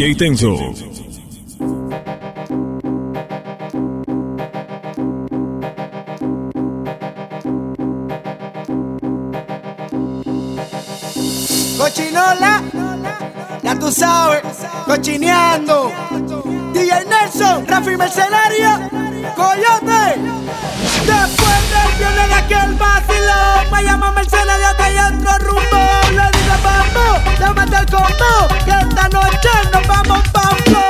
DJ Tenso. Cochinola, ya tú sabes, cochineando. DJ Nelson, Rafi Mercenario, Coyote. Después del violen aquel vacilón, me llama Mercenario que hay otro rumbo vamos, llámate al combo, que esta noche nos vamos pa' flow.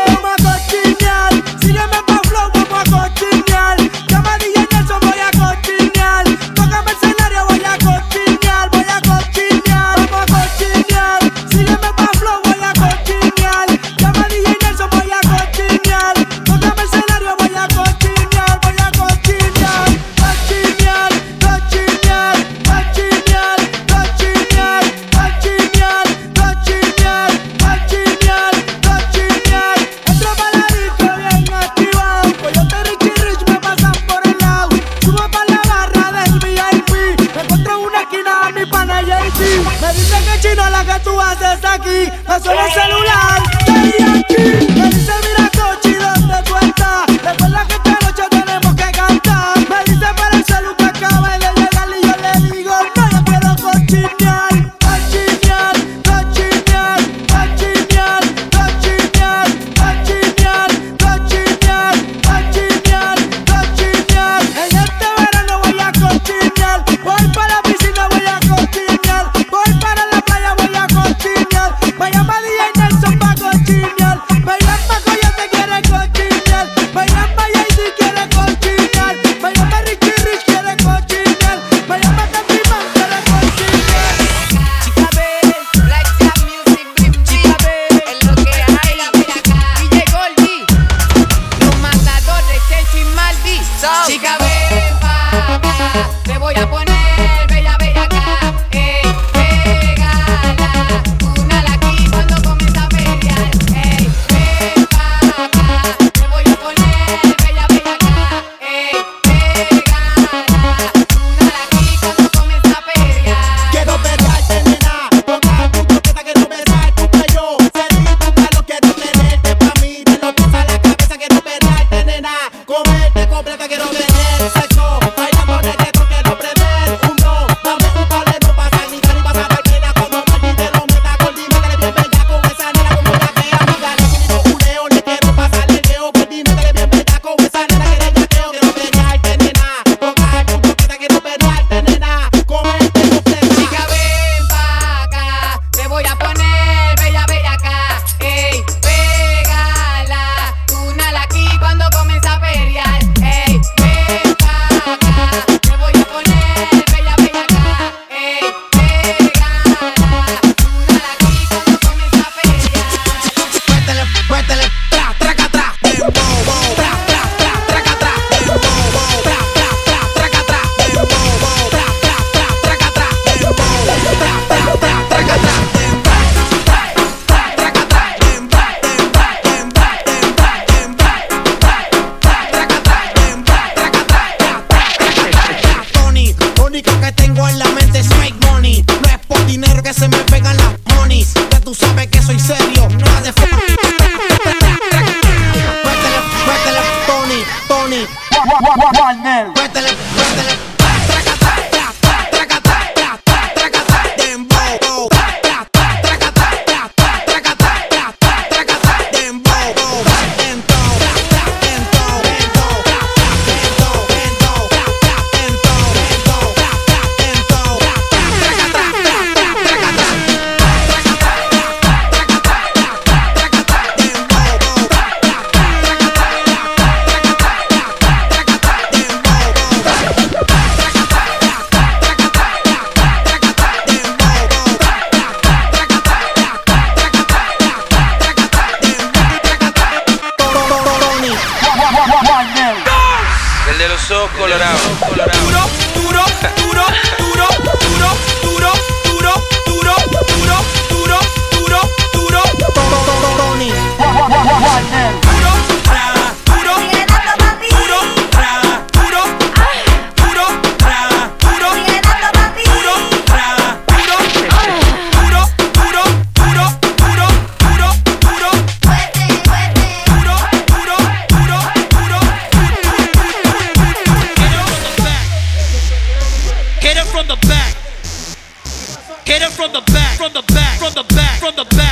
From the back,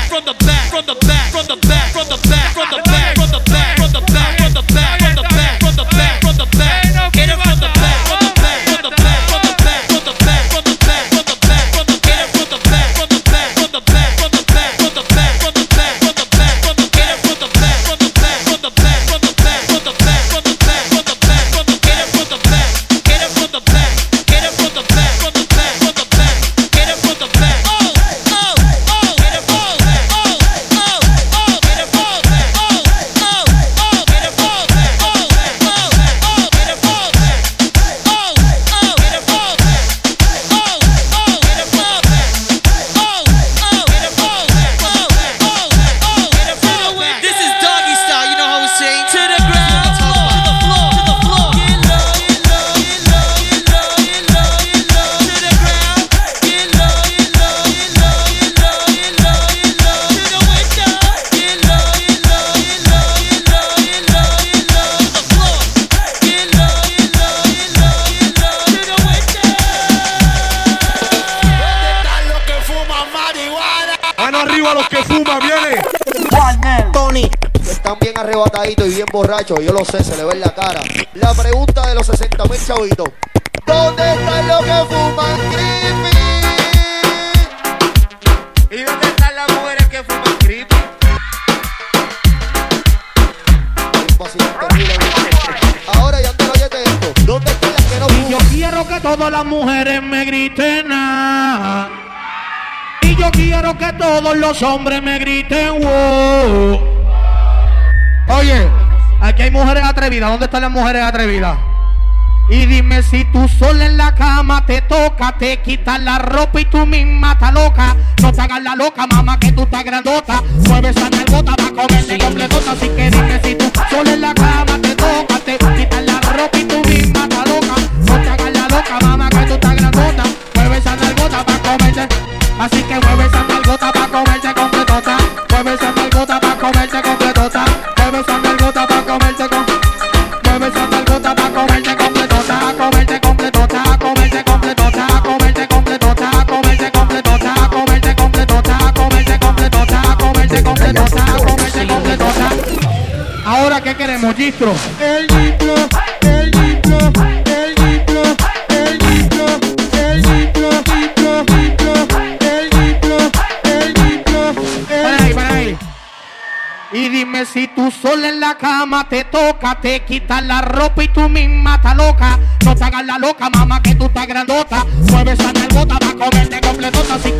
borrachos, yo lo sé, se le ve en la cara. La pregunta de los 60 mil chavitos. ¿Dónde están los que fuman creepy? ¿Y dónde están las mujeres que fuman creepy? Ahora ya te lo oyete esto. ¿Dónde están las que no Y yo fuman? quiero que todas las mujeres me griten ah. Y yo quiero que todos los hombres me griten wow. Oye, aquí hay mujeres atrevidas. ¿Dónde están las mujeres atrevidas? Y dime si tú sola en la cama te toca, te quitas la ropa y tú misma estás loca. No te hagas la loca, mamá, que tú estás grandota. Mueve esa nalgota para comerte completota. Así que dime si tú sola en la cama te toca, te quitas la ropa y tú misma estás loca. No te hagas la loca, mamá, que tú estás grandota. Mueve esa nalgota para comerte. Así que mueve esa Queremos, Gistro? El Gistro, el Gistro, el Gistro, el Gistro, el Gistro, Gistro, Gistro, el Gistro, el Gistro. Para ahí, para ahí. Y dime si tú sola en la cama te toca, te quitas la ropa y tú misma estás loca. No te hagas la loca, mamá, que tú estás grandota. Mueve esa nalgota para comerte completota. Si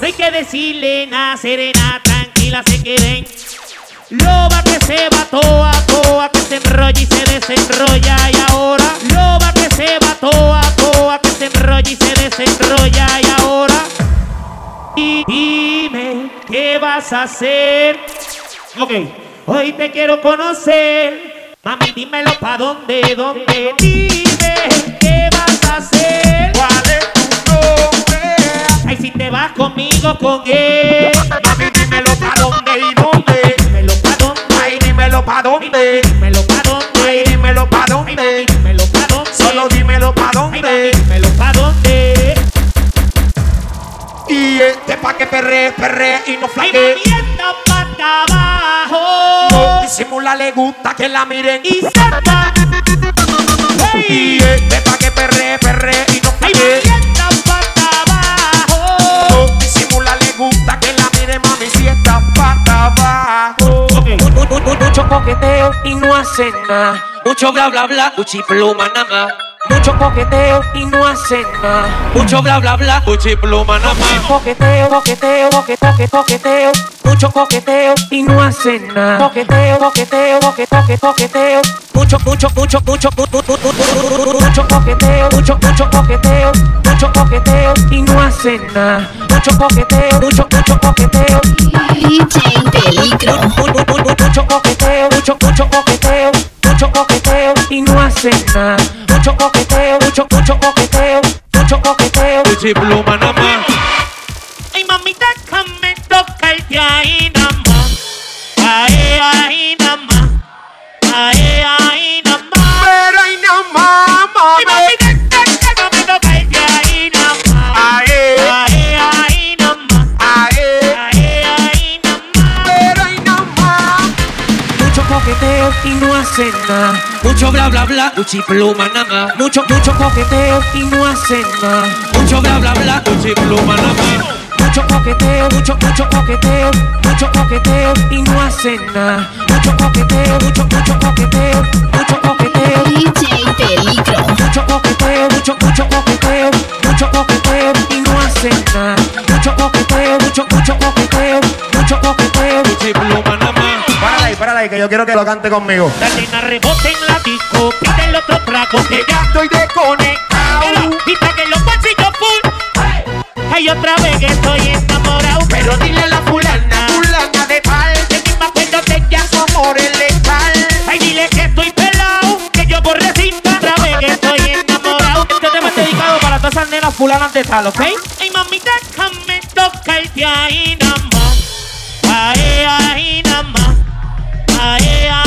No hay que decirle nada, serena, tranquila, se queden. Loba que se va toa, toa, que se enrolla y se desenrolla. Y ahora, loba que se va toa, toa, que se enrolla y se desenrolla. Y ahora, di- dime, ¿qué vas a hacer? Ok, hoy te quiero conocer. Mami, dímelo pa' dónde, dónde. Dime, ¿qué vas a hacer? ¿Cuál es te vas conmigo, con él. Mami, dímelo pa' dónde y dónde. Dímelo pa' dónde, Ay, dímelo pa' dónde. dímelo pa' dónde. Ay, dímelo pa' dónde. dímelo pa' dónde. Solo dímelo pa' dónde. dímelo pa' dónde. Y este pa' que perre, perre y no flaque. moviendo pa' abajo. No disimula, le gusta que la miren. Y salta. Y Hey. este pa' que perre, perre y no flaque. Hacen nada. Mucho bla bla bla, uchi pluma nada más. Mucho coqueteo y no hacen nada. Mucho bla bla bla, uchi pluma nada más. Coqueteo, coqueteo, coque, coque, coqueteo. Mucho coqueteo y no hacen nada. Coqueteo, coqueteo, coque, coque, coqueteo. Mucho, mucho, mucho, mucho, mu- mu- mu- mu- mu- mucho coqueteo, mucho, mucho coqueteo, mucho coqueteo y no hacen nada. Mucho coqueteo, mucho, mucho coqueteo. Mucho coqueteo, mucho, mucho coqueteo, mucho coqueteo y no hacen nada. Mucho coqueteo, mucho, mucho coqueteo, mucho coqueteo. Uchi pluma nada más. Ay, mamita, déjame tocarte ahí nada más. Ahí, ahí nada más. Ahí, ahí nada más. Pero ay, no mamá, Ay, mamita, coqueteo y no hacen nada. Mucho bla bla bla, uchi pluma nada más. Mucho, mucho coqueteo y no hacen nada. Mucho bla bla bla, uchi pluma nada más. Mucho coqueteo, mucho, mucho coqueteo, mucho coqueteo y no hacen nada. Mucho coqueteo, mucho, mucho coqueteo, mucho coqueteo. DJ Peligro. Mucho coqueteo, mucho, mucho coqueteo, mucho coqueteo y no hacen nada. Mucho coqueteo, mucho, mucho coqueteo, mucho coqueteo. Uchi pluma que yo quiero que lo cante conmigo. La la disco, el otro trago, que ya estoy desconectado. Pita que los bolsillos full. Hay otra vez que estoy enamorado. Pero dile a la fulana, fulana de pal, que ni me acuerdo ya su amor. Ay, dile que estoy pelado, que yo por cinta otra vez que estoy enamorado. Este tema es dedicado para todas esas nenas fulanas de tal, ¿ok? Ay, mamita, déjame tocarte ahí nada más. Ahí, ahí nada más. yeah.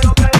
pero.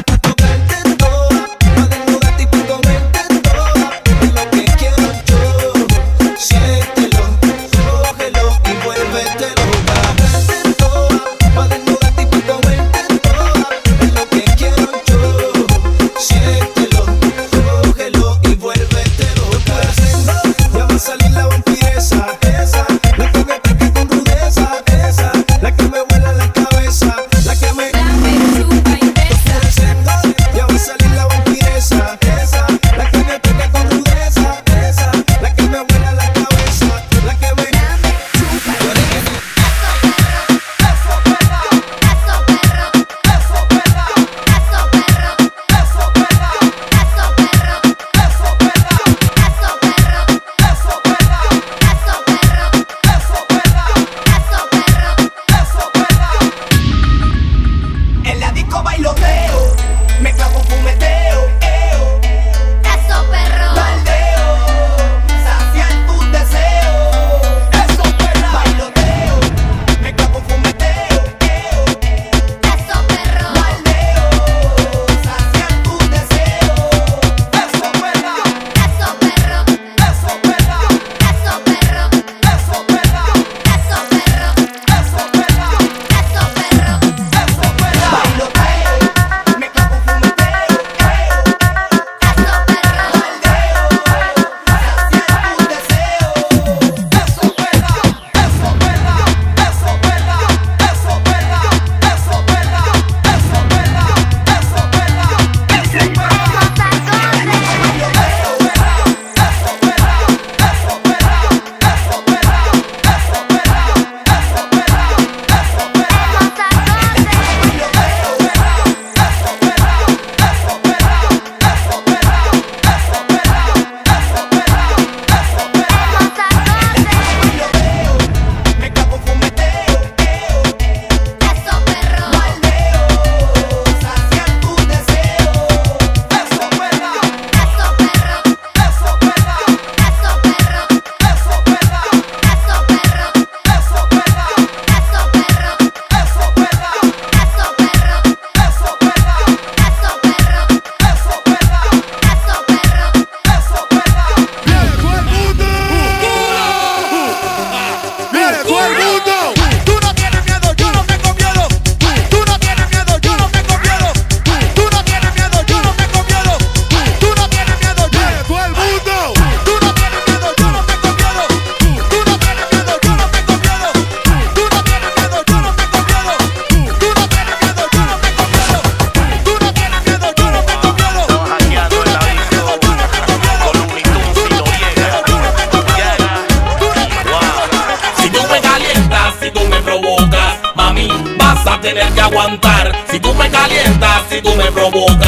Si tú me calientas, si tú me provocas.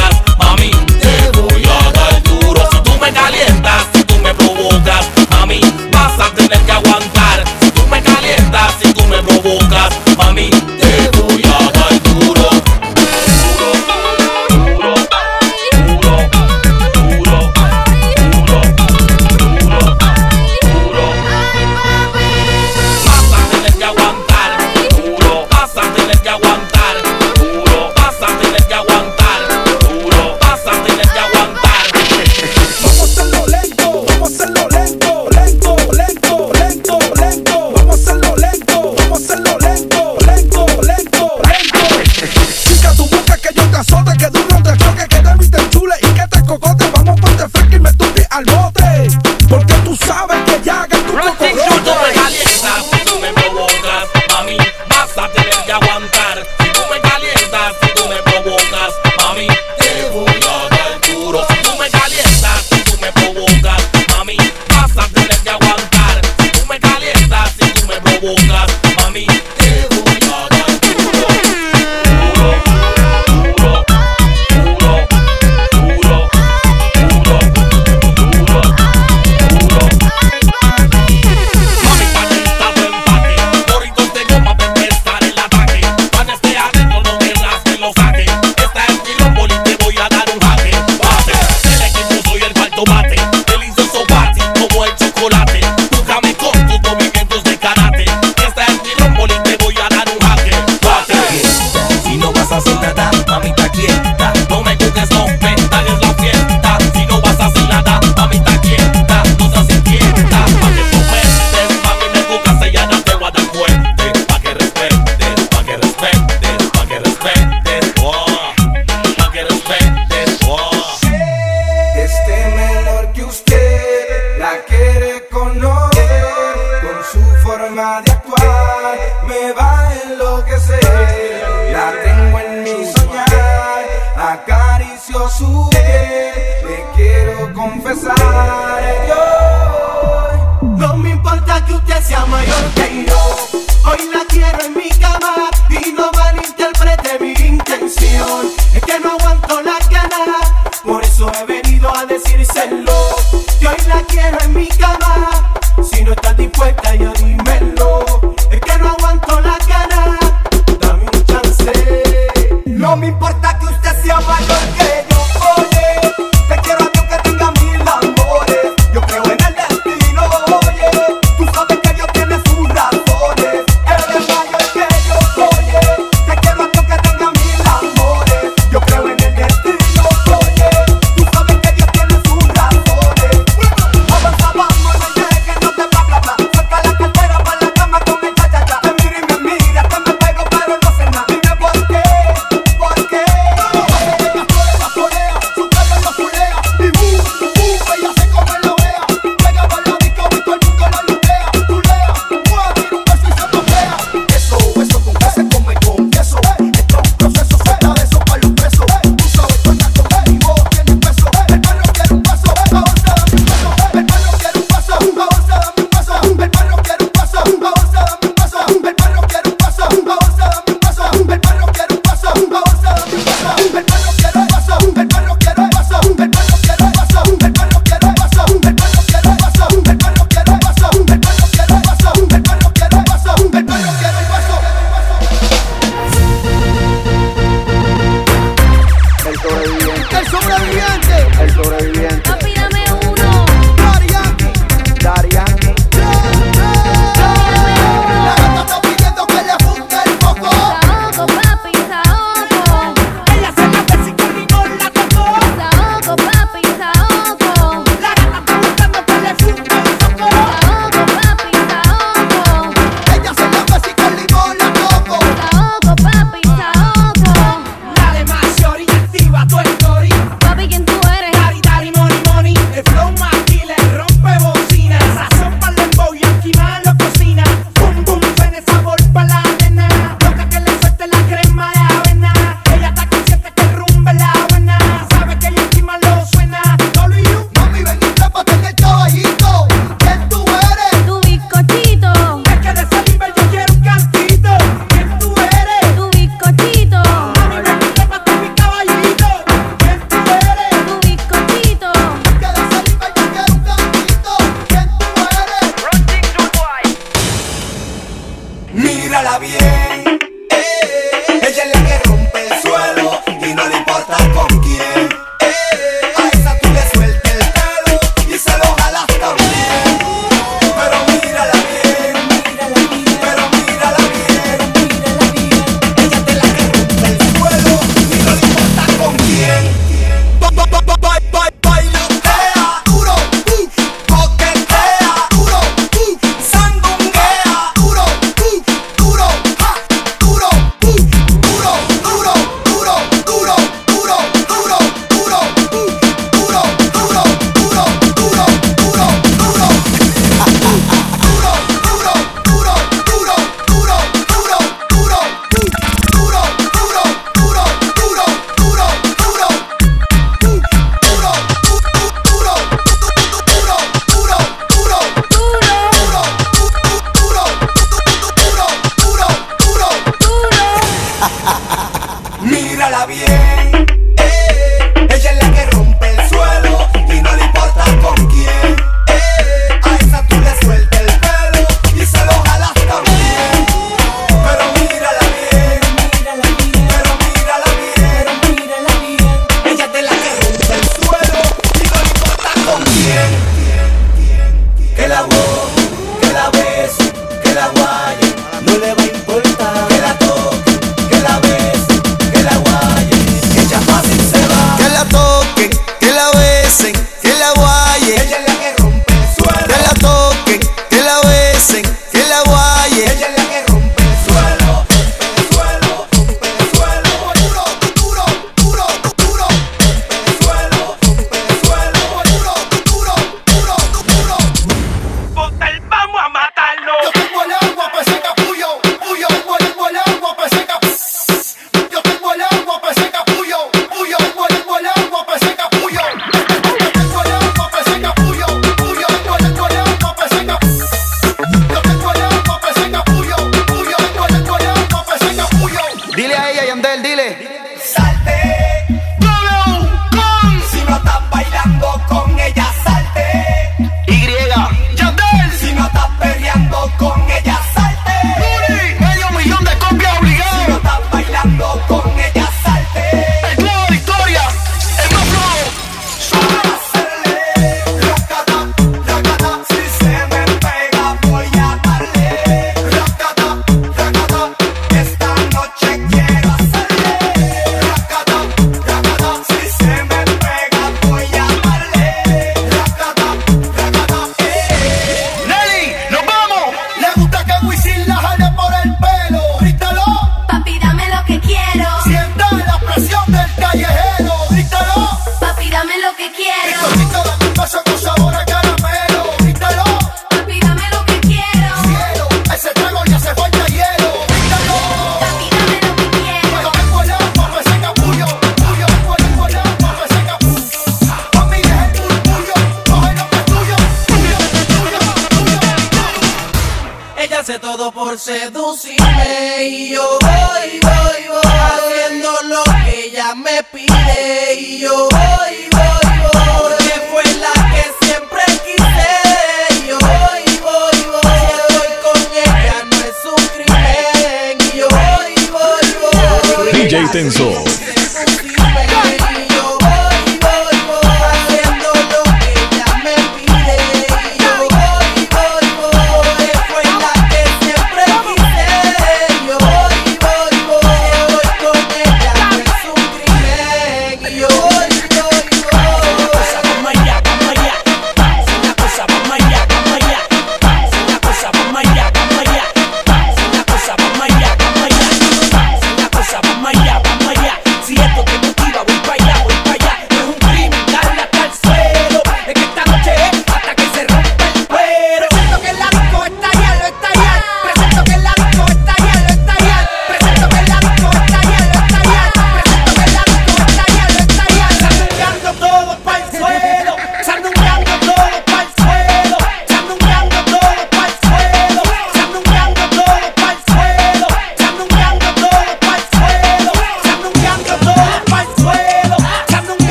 said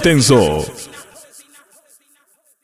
DJ Tenso.